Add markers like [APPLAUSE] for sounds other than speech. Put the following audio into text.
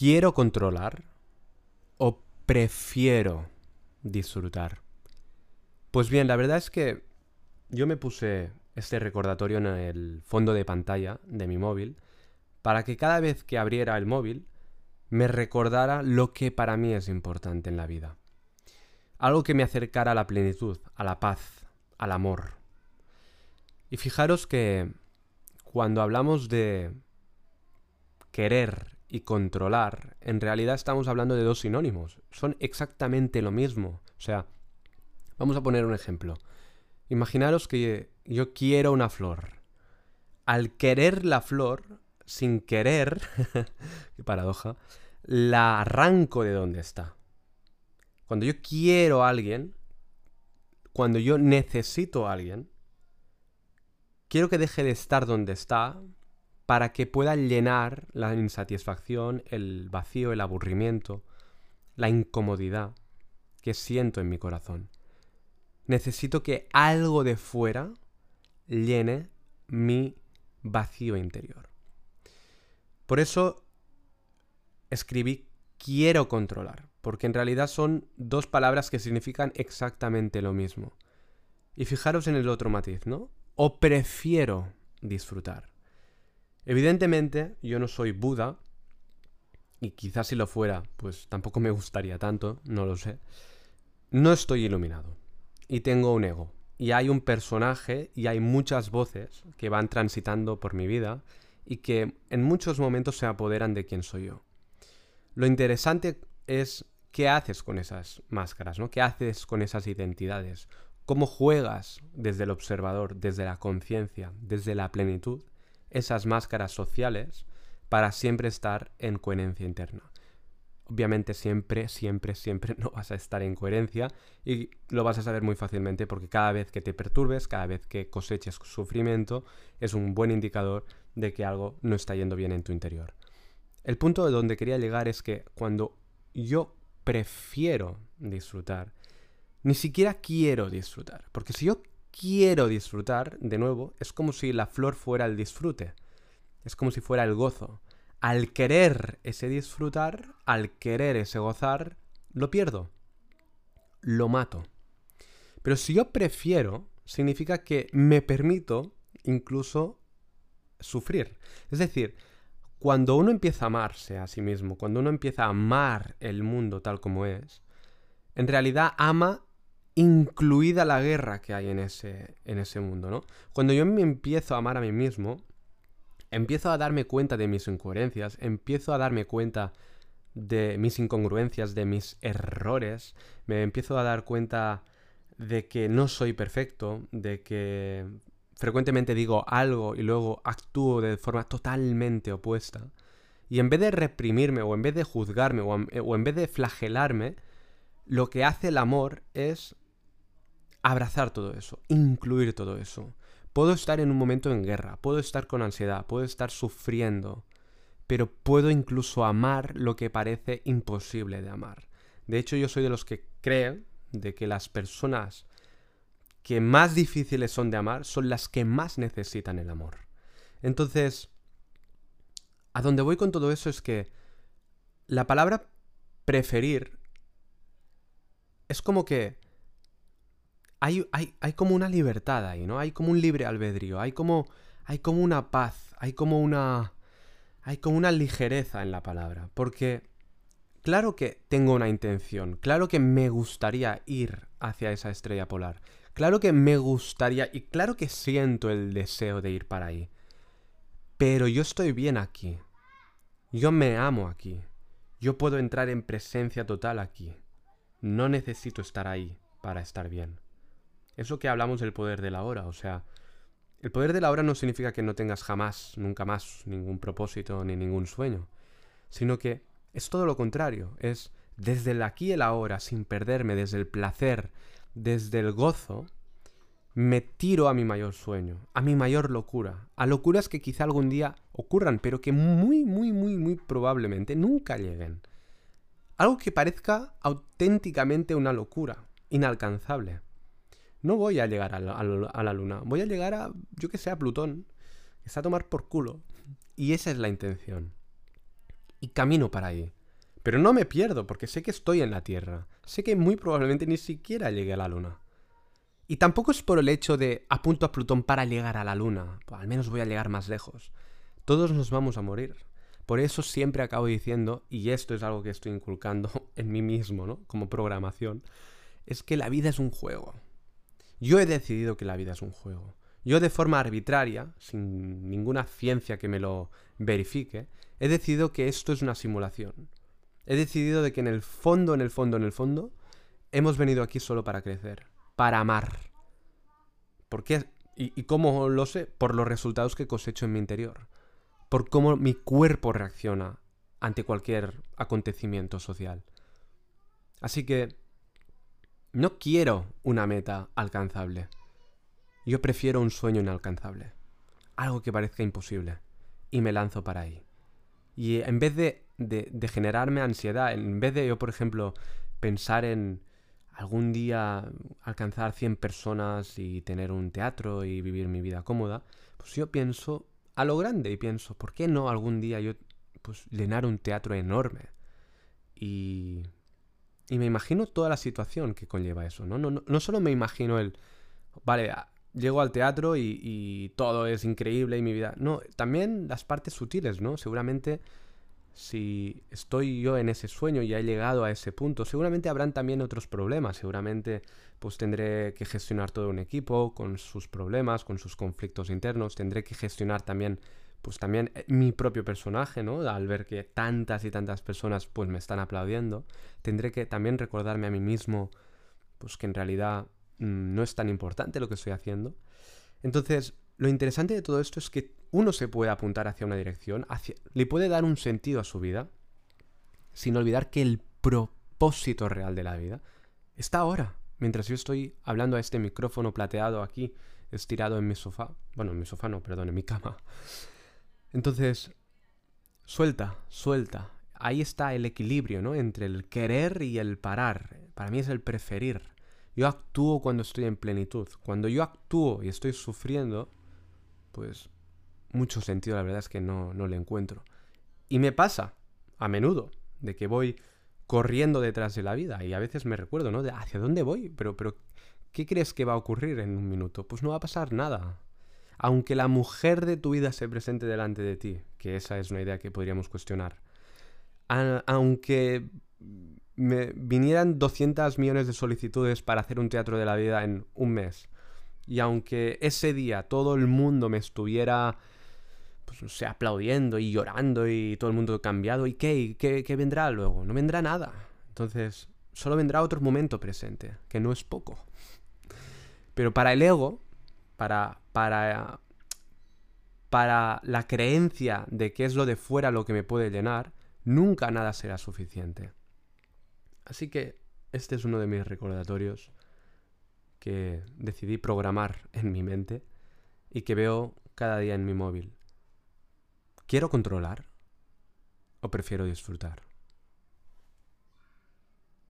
¿Quiero controlar o prefiero disfrutar? Pues bien, la verdad es que yo me puse este recordatorio en el fondo de pantalla de mi móvil para que cada vez que abriera el móvil me recordara lo que para mí es importante en la vida. Algo que me acercara a la plenitud, a la paz, al amor. Y fijaros que cuando hablamos de querer y controlar, en realidad estamos hablando de dos sinónimos. Son exactamente lo mismo. O sea, vamos a poner un ejemplo. Imaginaros que yo quiero una flor. Al querer la flor, sin querer, [LAUGHS] qué paradoja, la arranco de donde está. Cuando yo quiero a alguien, cuando yo necesito a alguien, quiero que deje de estar donde está para que pueda llenar la insatisfacción, el vacío, el aburrimiento, la incomodidad que siento en mi corazón. Necesito que algo de fuera llene mi vacío interior. Por eso escribí quiero controlar, porque en realidad son dos palabras que significan exactamente lo mismo. Y fijaros en el otro matiz, ¿no? O prefiero disfrutar. Evidentemente, yo no soy Buda, y quizás si lo fuera, pues tampoco me gustaría tanto, no lo sé. No estoy iluminado, y tengo un ego, y hay un personaje, y hay muchas voces que van transitando por mi vida, y que en muchos momentos se apoderan de quién soy yo. Lo interesante es qué haces con esas máscaras, ¿no? ¿Qué haces con esas identidades? ¿Cómo juegas desde el observador, desde la conciencia, desde la plenitud? Esas máscaras sociales para siempre estar en coherencia interna. Obviamente siempre, siempre, siempre [LAUGHS] no vas a estar en coherencia y lo vas a saber muy fácilmente porque cada vez que te perturbes, cada vez que coseches sufrimiento, es un buen indicador de que algo no está yendo bien en tu interior. El punto de donde quería llegar es que cuando yo prefiero disfrutar, ni siquiera quiero disfrutar, porque si yo quiero disfrutar, de nuevo, es como si la flor fuera el disfrute. Es como si fuera el gozo. Al querer ese disfrutar, al querer ese gozar, lo pierdo. Lo mato. Pero si yo prefiero, significa que me permito incluso sufrir. Es decir, cuando uno empieza a amarse a sí mismo, cuando uno empieza a amar el mundo tal como es, en realidad ama incluida la guerra que hay en ese, en ese mundo, ¿no? Cuando yo me empiezo a amar a mí mismo, empiezo a darme cuenta de mis incoherencias, empiezo a darme cuenta de mis incongruencias, de mis errores, me empiezo a dar cuenta de que no soy perfecto, de que frecuentemente digo algo y luego actúo de forma totalmente opuesta. Y en vez de reprimirme o en vez de juzgarme o o en vez de flagelarme, lo que hace el amor es abrazar todo eso, incluir todo eso. Puedo estar en un momento en guerra, puedo estar con ansiedad, puedo estar sufriendo, pero puedo incluso amar lo que parece imposible de amar. De hecho, yo soy de los que creen de que las personas que más difíciles son de amar son las que más necesitan el amor. Entonces, a donde voy con todo eso es que la palabra preferir es como que hay, hay, como una libertad ahí, ¿no? Hay como un libre albedrío, hay como, hay como una paz, hay como una, hay como una ligereza en la palabra, porque claro que tengo una intención, claro que me gustaría ir hacia esa estrella polar, claro que me gustaría y claro que siento el deseo de ir para ahí, pero yo estoy bien aquí, yo me amo aquí, yo puedo entrar en presencia total aquí, no necesito estar ahí para estar bien. Es lo que hablamos del poder de la hora, o sea, el poder de la hora no significa que no tengas jamás, nunca más, ningún propósito ni ningún sueño, sino que es todo lo contrario, es desde el aquí y el ahora, sin perderme, desde el placer, desde el gozo, me tiro a mi mayor sueño, a mi mayor locura, a locuras que quizá algún día ocurran, pero que muy, muy, muy, muy probablemente nunca lleguen. Algo que parezca auténticamente una locura, inalcanzable no voy a llegar a la, luna, voy a llegar a, yo que sé, a Plutón, está a tomar por culo. Y esa es la intención. y camino para ahí. Pero no me pierdo porque sé que estoy en la Tierra. Sé que muy probablemente ni siquiera llegue a la Luna. Y tampoco es por el hecho de apunto a Plutón para llegar a la Luna. Pues al menos voy a llegar más lejos. Todos nos vamos a morir. Por eso siempre acabo diciendo, y esto es algo que estoy inculcando [LAUGHS] en mí mismo, ¿no? Como programación, es que la vida es un juego. Yo he decidido que la vida es un juego. Yo de forma arbitraria, sin ninguna ciencia que me lo verifique, he decidido que esto es una simulación. He decidido de que en el fondo, en el fondo, en el fondo, hemos venido aquí solo para crecer, para amar. ¿Por qué? ¿Y, y cómo lo sé? Por los resultados que cosecho en mi interior. Por cómo mi cuerpo reacciona ante cualquier acontecimiento social. Así que no quiero una meta alcanzable. Yo prefiero un sueño inalcanzable. Algo que parezca imposible. Y me lanzo para ahí. Y en vez de, de, generarme ansiedad, en vez de yo, por ejemplo, pensar en algún día alcanzar 100 personas y tener un teatro y vivir mi vida cómoda, pues yo pienso a lo grande y pienso, ¿por qué no algún día yo pues llenar un teatro enorme? Y, y me imagino toda la situación que conlleva eso, ¿no? No, no, no solo me imagino el, vale, llego al teatro y, todo es increíble y mi vida. No, también las partes sutiles, ¿no? Seguramente si estoy yo en ese sueño y he llegado a ese punto, seguramente habrán también otros problemas. Seguramente pues tendré que gestionar todo un equipo con sus problemas, con sus conflictos internos. Tendré que gestionar también pues también eh, mi propio personaje, ¿no? Al ver que tantas y tantas personas pues me están aplaudiendo, tendré que también recordarme a mí mismo pues que en realidad Mm, no es tan importante lo que estoy haciendo. Entonces, lo interesante de todo esto es que uno se puede apuntar hacia una dirección, le puede dar un sentido a su vida, sin olvidar que el propósito real de la vida está ahora, mientras yo estoy hablando a este micrófono plateado aquí, estirado en mi sofá. Bueno, en mi sofá no, perdón, en mi cama. Entonces, suelta, suelta. Ahí está el equilibrio, ¿no? Entre el querer y el parar. Para mí es el preferir. Yo actúo cuando estoy en plenitud. Cuando yo actúo y estoy sufriendo, pues mucho sentido la verdad es que no, no le encuentro. Y me pasa a menudo de que voy corriendo detrás de la vida y a veces me recuerdo, ¿no? Hacia dónde voy, pero, pero ¿qué crees que va a ocurrir en un minuto? Pues no va a pasar nada. Aunque la mujer de tu vida se presente delante de ti, que esa es una idea que podríamos cuestionar. aunque me vinieran 200 millones de solicitudes para hacer un teatro de la vida en un mes. Y aunque ese día todo el mundo me estuviera, pues aplaudiendo y llorando y todo el mundo cambiado, ¿y qué? ¿Qué, qué vendrá luego? No vendrá nada. Entonces, solo vendrá otro momento presente, que no es poco. Pero para el ego, para, para, para la creencia de que es lo de fuera lo que me puede llenar, nunca nada será suficiente. Así que este es uno de mis recordatorios que decidí programar en mi mente y que veo cada día en mi móvil. ¿Quiero controlar o prefiero disfrutar?